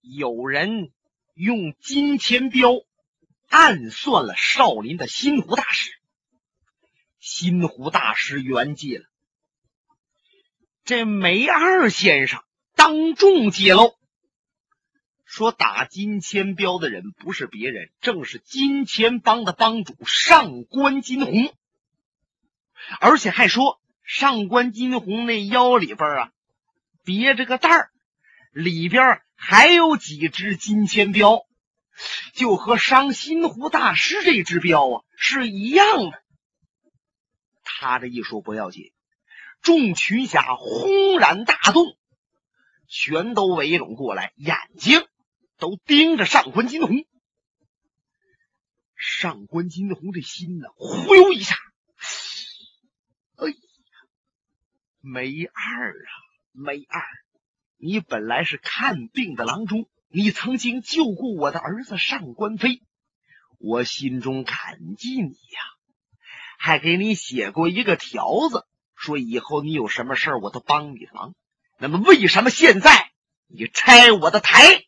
有人用金钱镖暗算了少林的新湖大师，新湖大师圆寂了。这梅二先生当众揭露，说打金钱镖的人不是别人，正是金钱帮的帮主上官金鸿，而且还说上官金鸿那腰里边啊别着个带儿，里边还有几只金钱镖，就和伤心湖大师这只镖啊是一样的。他这一说不要紧。众群侠轰然大动，全都围拢过来，眼睛都盯着上官金鸿。上官金鸿这心呢，忽悠一下，哎呀，没二啊，没二，你本来是看病的郎中，你曾经救过我的儿子上官飞，我心中感激你呀，还给你写过一个条子。说以后你有什么事儿，我都帮你忙。那么为什么现在你拆我的台？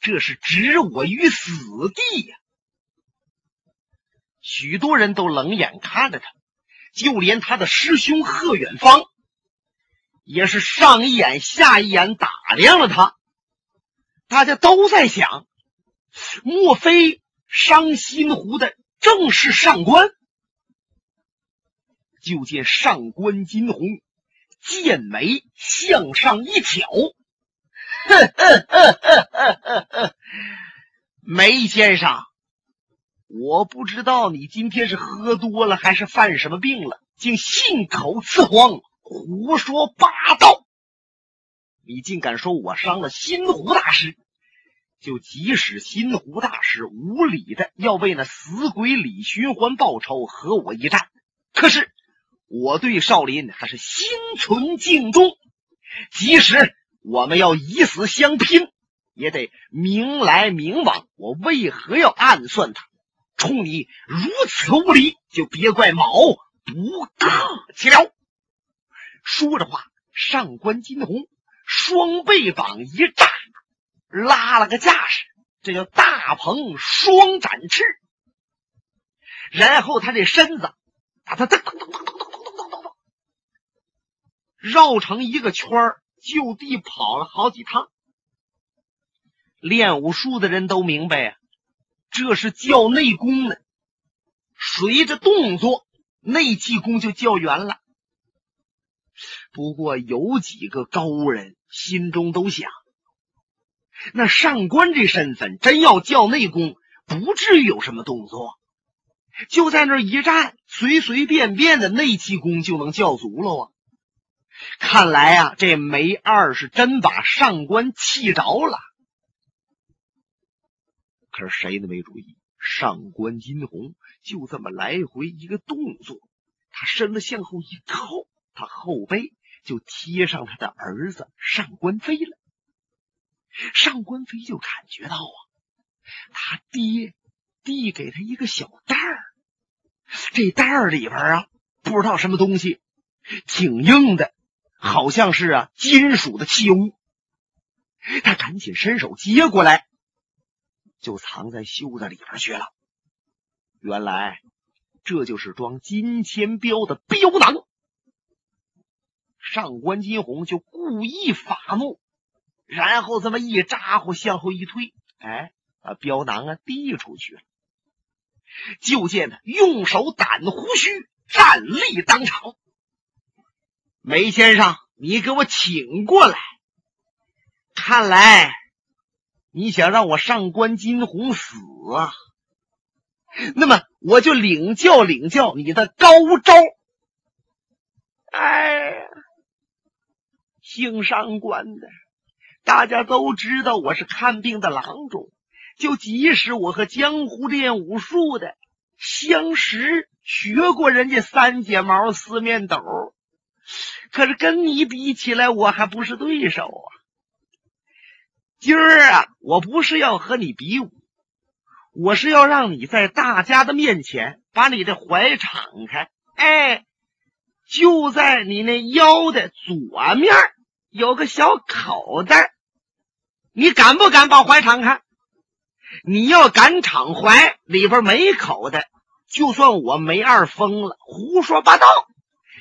这是置我于死地呀！许多人都冷眼看着他，就连他的师兄贺远方也是上一眼下一眼打量了他。大家都在想：莫非伤心湖的正是上官？就见上官金鸿剑眉向上一挑，梅先生，我不知道你今天是喝多了还是犯什么病了，竟信口雌黄，胡说八道！你竟敢说我伤了新湖大师？就即使新湖大师无理的要为那死鬼李寻欢报仇，和我一战，可是。我对少林还是心存敬重，即使我们要以死相拼，也得明来明往。我为何要暗算他？冲你如此无礼，就别怪毛不客气了。说着话，上官金鸿双背膀一炸，拉了个架势，这叫大鹏双展翅。然后他这身子，哒哒哒哒哒哒哒。绕成一个圈就地跑了好几趟。练武术的人都明白啊，这是叫内功呢。随着动作，内气功就较圆了。不过有几个高人心中都想：那上官这身份真要叫内功，不至于有什么动作，就在那一站，随随便便的内气功就能叫足了啊。看来啊，这梅二是真把上官气着了。可是谁都没注意，上官金鸿就这么来回一个动作，他身子向后一靠，他后背就贴上他的儿子上官飞了。上官飞就感觉到啊，他爹递给他一个小袋儿，这袋儿里边啊，不知道什么东西，挺硬的。好像是啊，金属的器物。他赶紧伸手接过来，就藏在袖子里边去了。原来这就是装金钱镖的镖囊。上官金鸿就故意发怒，然后这么一咋呼，向后一推，哎，把镖囊啊递出去了。就见他用手掸胡须，站立当场。梅先生，你给我请过来。看来你想让我上官金鸿死啊？那么我就领教领教你的高招。哎，姓上官的，大家都知道我是看病的郎中。就即使我和江湖练武术的相识，学过人家三节毛四面斗。可是跟你比起来，我还不是对手啊！今儿啊，我不是要和你比武，我是要让你在大家的面前把你的怀敞开。哎，就在你那腰的左面有个小口袋，你敢不敢把怀敞开？你要敢敞怀，里边没口袋，就算我梅二疯了，胡说八道；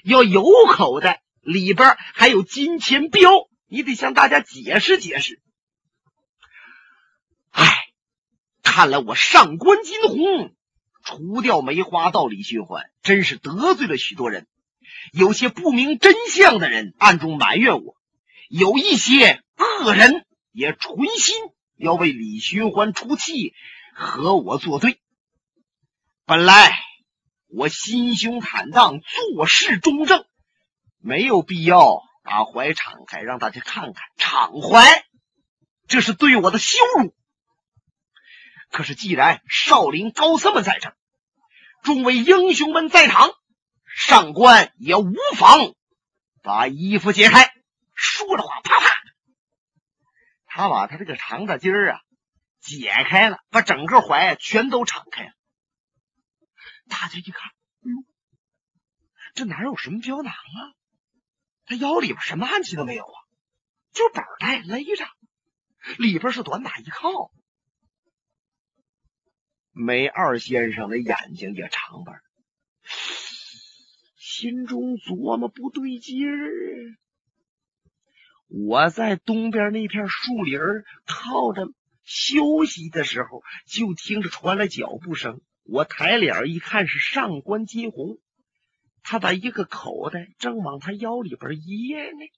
要有口袋，里边还有金钱镖，你得向大家解释解释。哎，看来我上官金鸿除掉梅花道李寻欢，真是得罪了许多人。有些不明真相的人暗中埋怨我，有一些恶人也存心。要为李寻欢出气，和我作对。本来我心胸坦荡，做事中正，没有必要把怀敞开，让大家看看敞怀，这是对我的羞辱。可是既然少林高僧们在这，众位英雄们在场，上官也无妨把衣服解开。说着话，啪啪。他把他这个长大襟儿啊解开了，把整个怀全都敞开了。大家一看，哎呦，这哪有什么胶囊啊？他腰里边什么暗器都没有啊，就本带勒着，里边是短打一靠。梅二先生的眼睛也长吧，心中琢磨不对劲儿。我在东边那片树林靠着休息的时候，就听着传来脚步声。我抬脸一看，是上官金鸿，他把一个口袋正往他腰里边掖呢，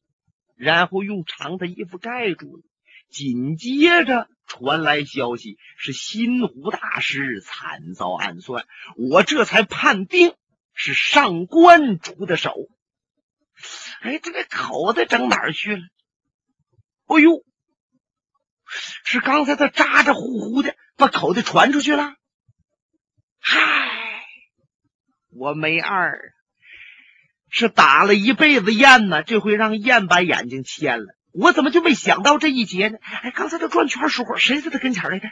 然后用长的衣服盖住了。紧接着传来消息，是新湖大师惨遭暗算，我这才判定是上官出的手。哎，这个口袋整哪儿去了？哎呦，是刚才他咋咋呼呼的把口袋传出去了？嗨，我梅二是打了一辈子雁呢，这回让雁把眼睛牵了。我怎么就没想到这一劫呢？哎，刚才他转圈时候，谁在他跟前来的？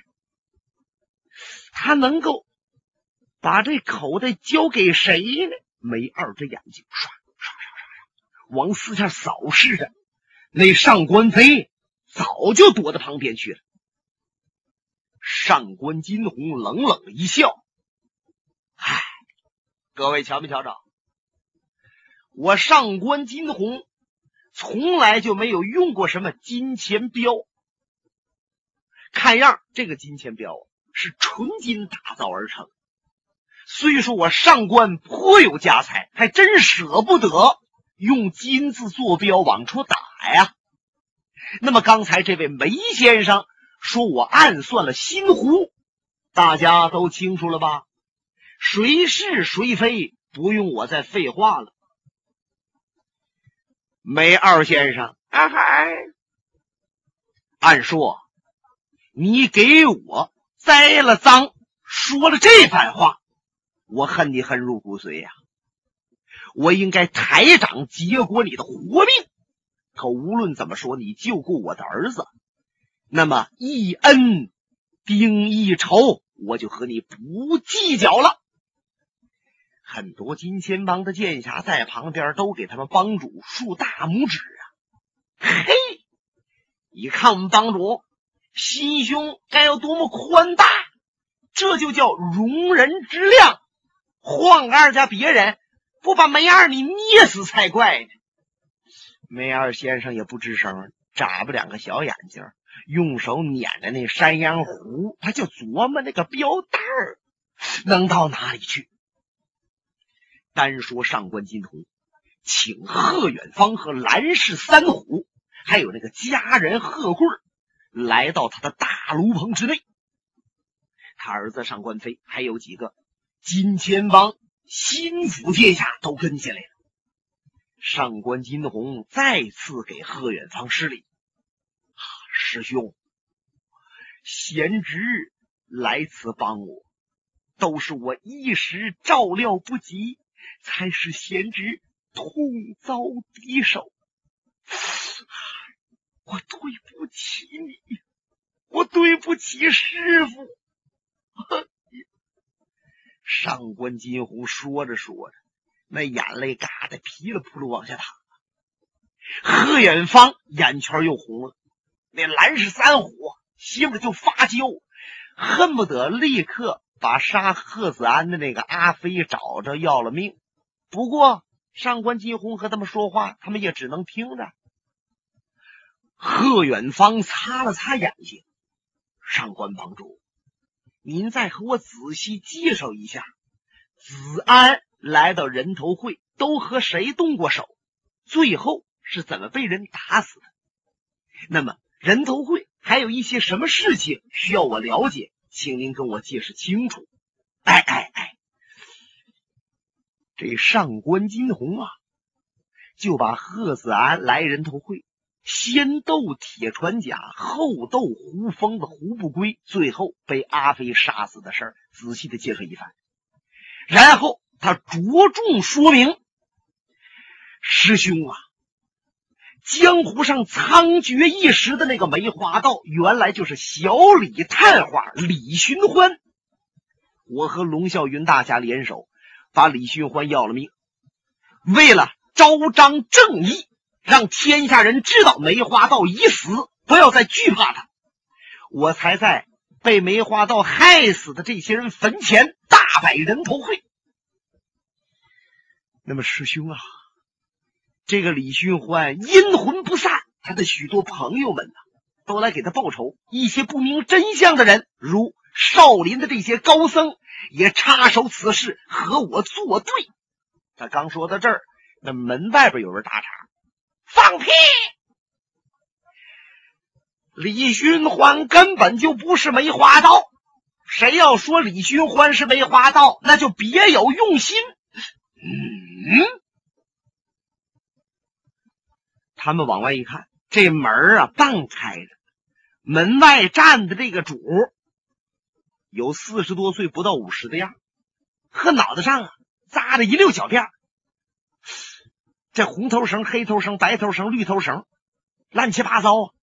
他能够把这口袋交给谁呢？梅二这眼睛唰唰唰唰往四下扫视着。那上官飞早就躲到旁边去了。上官金鸿冷冷一笑：“唉，各位瞧没瞧着？我上官金鸿从来就没有用过什么金钱镖。看样这个金钱镖是纯金打造而成。虽说我上官颇有家财，还真舍不得。”用金字坐标往出打呀！那么刚才这位梅先生说我暗算了新湖，大家都清楚了吧？谁是谁非，不用我再废话了。梅二先生，啊嗨！按说你给我栽了赃，说了这番话，我恨你恨入骨髓呀！我应该抬掌结果你的活命，可无论怎么说，你救过我的儿子，那么一恩定一仇，我就和你不计较了。很多金钱帮的剑侠在旁边都给他们帮主竖大拇指啊！嘿，你看我们帮主心胸该有多么宽大，这就叫容人之量。换个二家别人。不把梅二你捏死才怪呢！梅二先生也不吱声，眨巴两个小眼睛，用手捻着那山羊胡，他就琢磨那个标蛋儿能到哪里去。单说上官金童，请贺远方和蓝氏三虎，还有那个家人贺贵来到他的大炉棚之内，他儿子上官飞还有几个金钱帮。心腹殿下都跟进来了。上官金鸿再次给贺远方施礼：“师兄，贤侄来此帮我，都是我一时照料不及，才使贤侄痛遭敌手。我对不起你，我对不起师傅。”上官金鸿说着说着，那眼泪嘎的噼里扑噜往下淌。贺远方眼圈又红了，那蓝氏三虎媳妇就发焦，恨不得立刻把杀贺子安的那个阿飞找着要了命。不过上官金鸿和他们说话，他们也只能听着。贺远方擦了擦眼睛，上官帮主，您再和我仔细介绍一下，子安来到人头会都和谁动过手，最后是怎么被人打死的？那么人头会还有一些什么事情需要我了解，请您跟我解释清楚。哎哎哎，这上官金鸿啊，就把贺子安来人头会。先斗铁船甲，后斗胡疯子胡不归，最后被阿飞杀死的事儿，仔细的介绍一番。然后他着重说明：“师兄啊，江湖上猖獗一时的那个梅花道，原来就是小李探花李寻欢。我和龙啸云大侠联手，把李寻欢要了命，为了昭彰正义。”让天下人知道梅花道已死，不要再惧怕他。我才在被梅花道害死的这些人坟前大摆人头会。那么师兄啊，这个李寻欢阴魂不散，他的许多朋友们呢，都来给他报仇。一些不明真相的人，如少林的这些高僧，也插手此事和我作对。他刚说到这儿，那门外边有人打岔。放屁！李寻欢根本就不是梅花刀，谁要说李寻欢是梅花道，那就别有用心。嗯，他们往外一看，这门啊半开着，门外站的这个主有四十多岁，不到五十的样，和脑袋上啊扎着一溜小辫。这红头绳、黑头绳、白头绳、绿头绳，乱七八糟啊！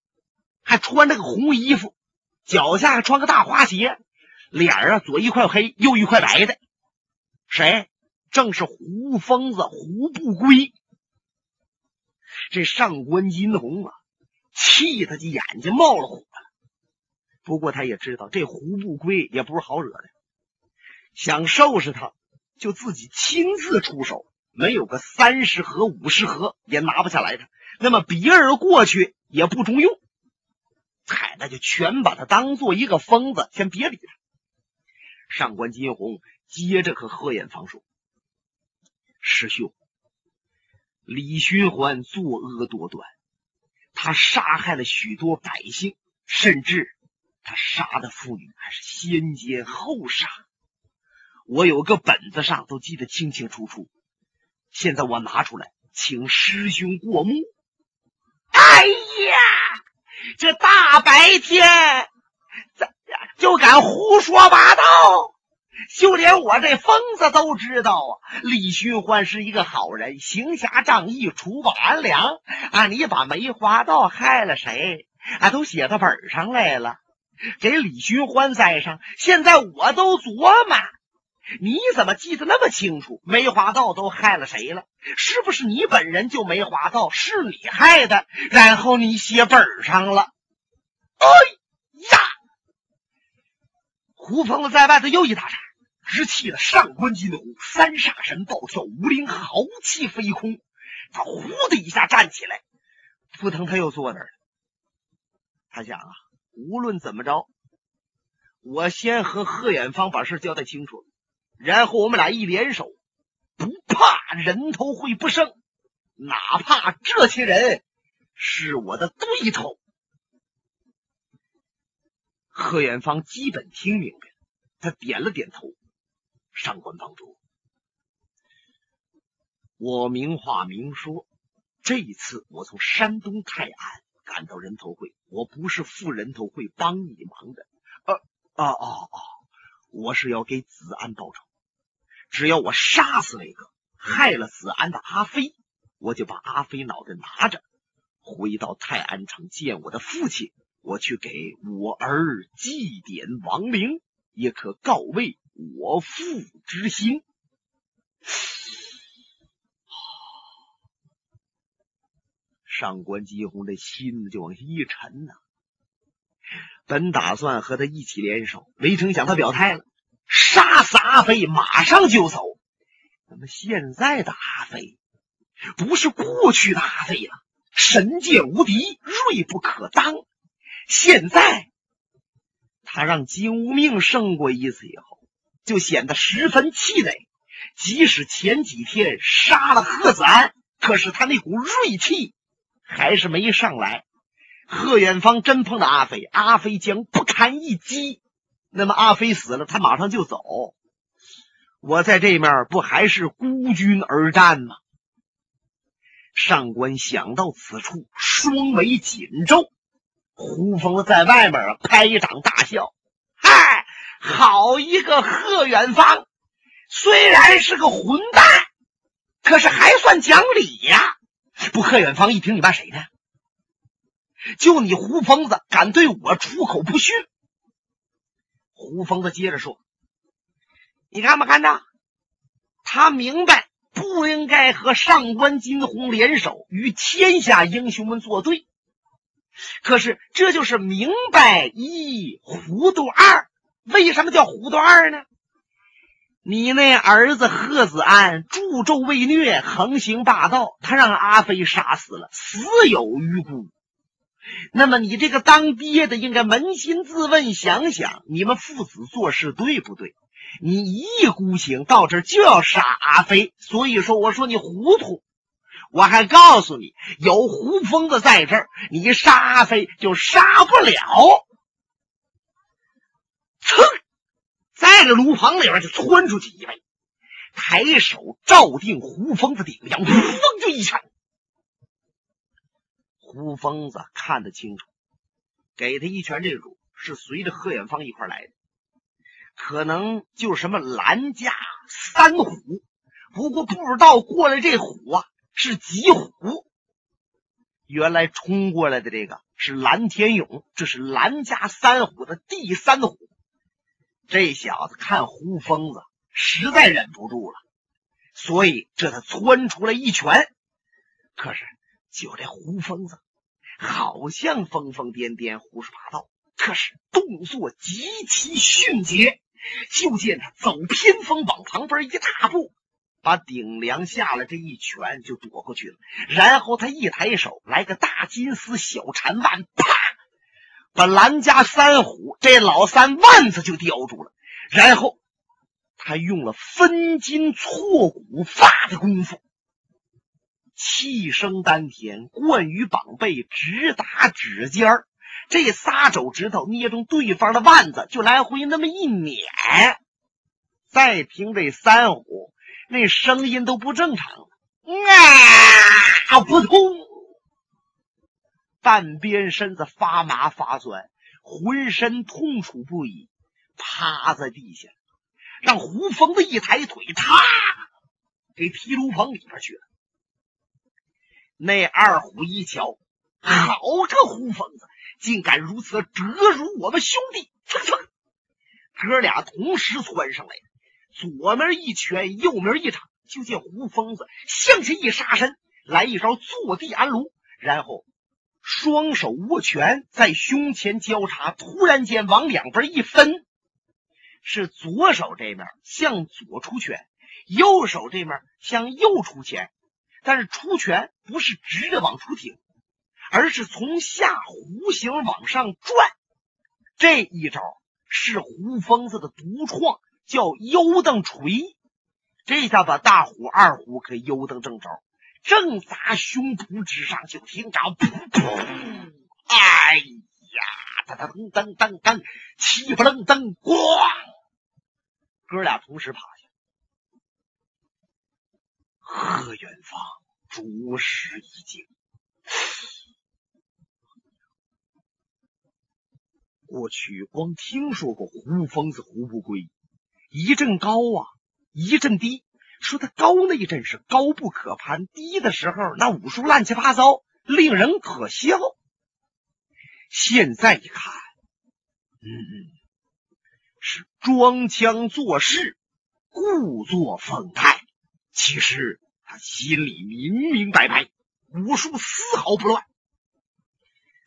还穿着个红衣服，脚下还穿个大花鞋，脸啊左一块黑，右一块白的。谁？正是胡疯子胡不归。这上官金鸿啊，气他的眼睛冒了火了。不过他也知道这胡不归也不是好惹的，想收拾他，就自己亲自出手。没有个三十合五十合也拿不下来他，那么别人过去也不中用，嗨，那就全把他当做一个疯子，先别理他。上官金鸿接着和贺艳芳说：“师兄，李寻欢作恶多端，他杀害了许多百姓，甚至他杀的妇女还是先奸后杀，我有个本子上都记得清清楚楚。”现在我拿出来，请师兄过目。哎呀，这大白天怎就敢胡说八道？就连我这疯子都知道啊！李寻欢是一个好人，行侠仗义，除暴安良啊！你把梅花道害了谁啊？都写到本上来了，给李寻欢栽上。现在我都琢磨。你怎么记得那么清楚？梅花道都害了谁了？是不是你本人就梅花道是你害的？然后你写本上了？哎呀！胡疯子在外头又一打岔，直气得上官金鸿三煞神暴跳，五灵豪气飞空。他呼的一下站起来，扑腾他又坐那儿了。他想啊，无论怎么着，我先和贺远芳把事交代清楚。然后我们俩一联手，不怕人头会不胜，哪怕这些人是我的对头。贺远方基本听明白了，他点了点头。上官帮主，我明话明说，这一次我从山东泰安赶到人头会，我不是赴人头会帮你忙的。呃，啊啊啊！我是要给子安报仇。只要我杀死那个害了子安的阿飞，我就把阿飞脑袋拿着，回到泰安城见我的父亲。我去给我儿祭奠亡灵，也可告慰我父之心。上官金鸿的心就往下一沉呐，本打算和他一起联手，没成想他表态了，杀死阿飞，马上就走。那么现在的阿飞，不是过去的阿飞了，神界无敌，锐不可当。现在他让金无命胜过一次以后，就显得十分气馁。即使前几天杀了贺子安，可是他那股锐气还是没上来。贺远方真碰到阿飞，阿飞将不堪一击。那么阿飞死了，他马上就走。我在这面不还是孤军而战吗？上官想到此处，双眉紧皱。胡峰在外面拍掌大笑：“嗨，好一个贺远方！虽然是个混蛋，可是还算讲理呀。”不，贺远方一听，你骂谁呢？就你胡疯子敢对我出口不逊！胡疯子接着说：“你看没看到？他明白不应该和上官金鸿联手，与天下英雄们作对。可是这就是明白一，糊涂二。为什么叫糊涂二呢？你那儿子贺子安助纣为虐，横行霸道，他让阿飞杀死了，死有余辜。”那么你这个当爹的应该扪心自问，想想你们父子做事对不对？你一意孤行到这就要杀阿飞，所以说我说你糊涂。我还告诉你，有胡疯子在这儿，你杀阿飞就杀不了。噌，在这炉房里边就窜出去一位，抬手照定胡疯子顶梁，砰就一拳。胡疯子看得清楚，给他一拳，这主是随着贺远方一块来的，可能就是什么蓝家三虎。不过不知道过来这虎啊是几虎。原来冲过来的这个是蓝天勇，这是蓝家三虎的第三虎。这小子看胡疯子实在忍不住了，所以这才窜出来一拳。可是。就这胡疯子，好像疯疯癫癫、胡说八道，可是动作极其迅捷。就见他走偏锋，往旁边一大步，把顶梁下了这一拳就躲过去了。然后他一抬手，来个大金丝小缠腕，啪，把蓝家三虎这老三腕子就叼住了。然后他用了分筋错骨发的功夫。气生丹田，贯于膀背，直达指尖儿。这仨手指头捏中对方的腕子，就来回那么一捻。再听这三虎，那声音都不正常了，啊，扑通！半边身子发麻发酸，浑身痛楚不已，趴在地下，让胡疯子一抬腿，啪，给踢炉棚里边去了。那二虎一瞧，好这胡疯子，竟敢如此折辱我们兄弟！蹭蹭，哥俩同时窜上来，左面一拳，右面一掌。就见胡疯子向前一杀身，来一招坐地安炉，然后双手握拳在胸前交叉，突然间往两边一分，是左手这面向左出拳，右手这面向右出拳。但是出拳不是直着往出挺，而是从下弧形往上转。这一招是胡疯子的独创，叫优蹬锤。这下把大虎、二虎可优蹬正着，正砸胸脯之上。就听着“噗噗”，哎呀，噔噔噔噔噔，气不楞登，咣！哥俩同时趴下。贺远方着实一惊，过去光听说过胡疯子胡不归，一阵高啊，一阵低。说他高那一阵是高不可攀，低的时候那武术乱七八糟，令人可笑。现在一看，嗯，是装腔作势，故作风态。其实他心里明明白白，武术丝毫不乱。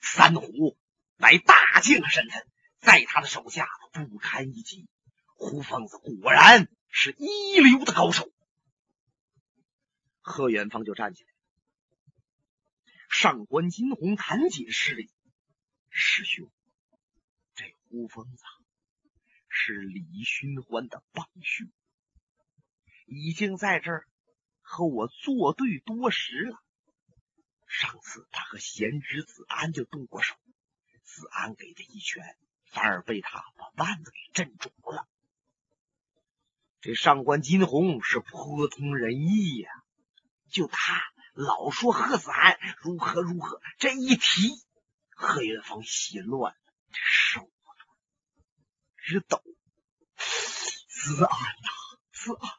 三虎乃大将身份，在他的手下不堪一击。胡疯子果然是一流的高手。贺元芳就站起来，上官金鸿赶紧施礼：“师兄，这胡疯子是李寻欢的帮凶，已经在这儿和我作对多时了。上次他和贤侄子安就动过手，子安给他一拳，反而被他把腕子给震肿了。这上官金鸿是颇通人意呀。”就他老说贺子安如何如何，这一提，贺元芳心乱了，手直抖。子安呐，子安，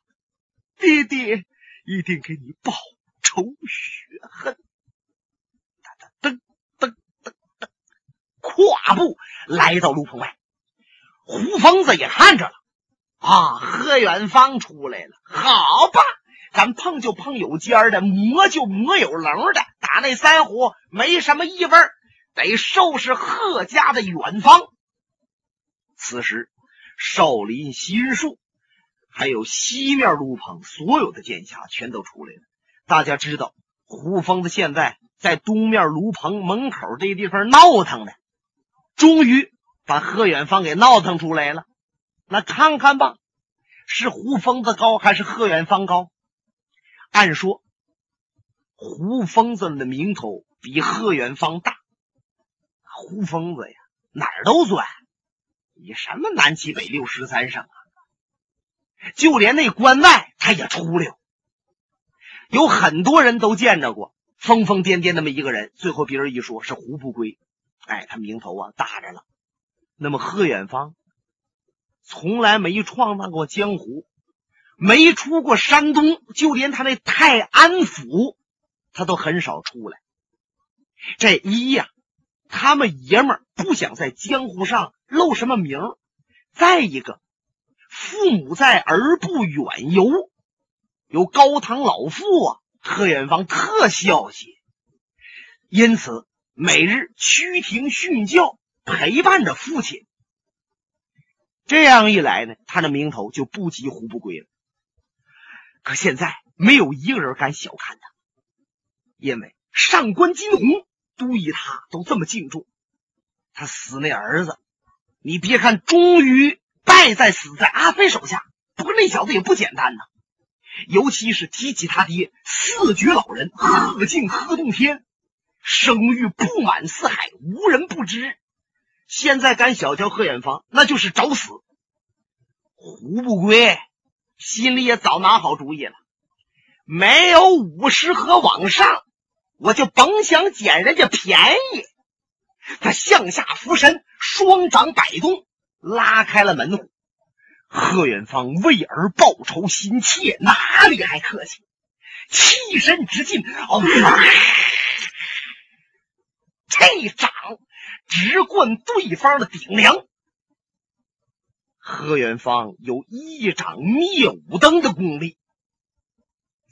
爹爹一定给你报仇雪恨。噔噔噔噔噔，跨步来到炉棚外，胡疯子也看着了。啊，贺远方出来了，好吧。咱碰就碰有尖儿的，磨就磨有棱的。打那三虎没什么异味，得收拾贺家的远方。此时，少林心术还有西面炉棚所有的剑侠全都出来了。大家知道，胡疯子现在在东面炉棚门口这地方闹腾呢，终于把贺远方给闹腾出来了。那看看吧，是胡疯子高还是贺远方高？按说，胡疯子的名头比贺远方大。胡疯子呀，哪儿都钻，你什么南七北六十三省啊？就连那关外他也出溜。有很多人都见着过疯疯癫癫那么一个人，最后别人一说是胡不归，哎，他名头啊大着了。那么贺远方从来没闯荡过江湖。没出过山东，就连他那泰安府，他都很少出来。这一呀，他们爷们儿不想在江湖上露什么名再一个，父母在而不远游，有高堂老父啊，贺远方特孝心，因此每日趋庭训教，陪伴着父亲。这样一来呢，他的名头就不及胡不归了。可现在没有一个人敢小看他，因为上官金鸿都以他都这么敬重。他死那儿子，你别看终于败在死在阿飞手下，不过那小子也不简单呐。尤其是提起他爹四绝老人贺敬贺洞天，声誉布满四海，无人不知。现在敢小瞧贺远方，那就是找死。胡不归。心里也早拿好主意了，没有五十合往上，我就甭想捡人家便宜。他向下俯身，双掌摆动，拉开了门户。贺远方为儿报仇心切，哪里还客气？气身直进，哦，这掌直贯对方的顶梁。贺远方有一掌灭五灯的功力，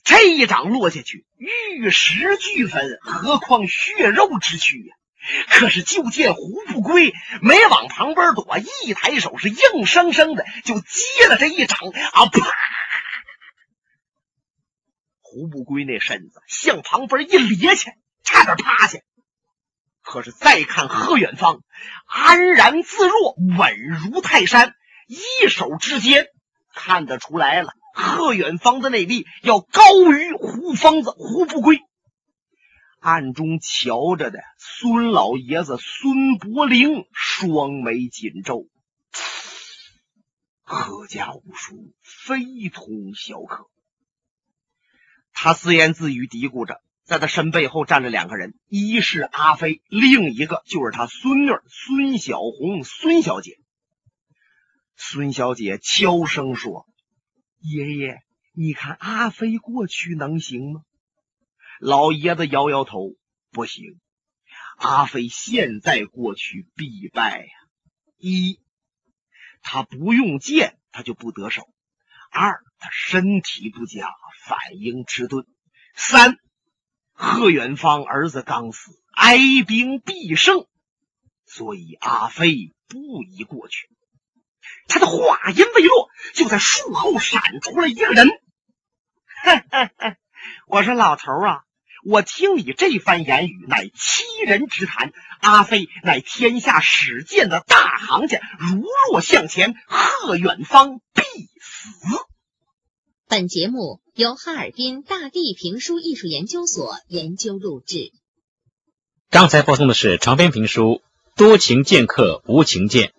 这一掌落下去，玉石俱焚，何况血肉之躯呀！可是就见胡不归没往旁边躲，一抬手是硬生生的就接了这一掌啊！啪！胡不归那身子向旁边一咧去，差点趴下。可是再看贺远方，安然自若，稳如泰山。一手之间看得出来了，贺远方的内力要高于胡疯子胡不归。暗中瞧着的孙老爷子孙伯龄双眉紧皱，贺家武术非同小可。他自言自语嘀咕着，在他身背后站着两个人，一是阿飞，另一个就是他孙女孙小红，孙小姐。孙小姐悄声说：“爷爷，你看阿飞过去能行吗？”老爷子摇摇头：“不行，阿飞现在过去必败呀！一，他不用剑，他就不得手；二，他身体不佳，反应迟钝；三，贺远方儿子刚死，哀兵必胜；所以阿飞不宜过去。他的话音未落，就在树后闪出了一个人。我说老头啊，我听你这番言语，乃欺人之谈。阿飞乃天下使剑的大行家，如若向前，贺远方必死。本节目由哈尔滨大地评书艺术研究所研究录制。刚才播送的是长篇评书《多情剑客无情剑》。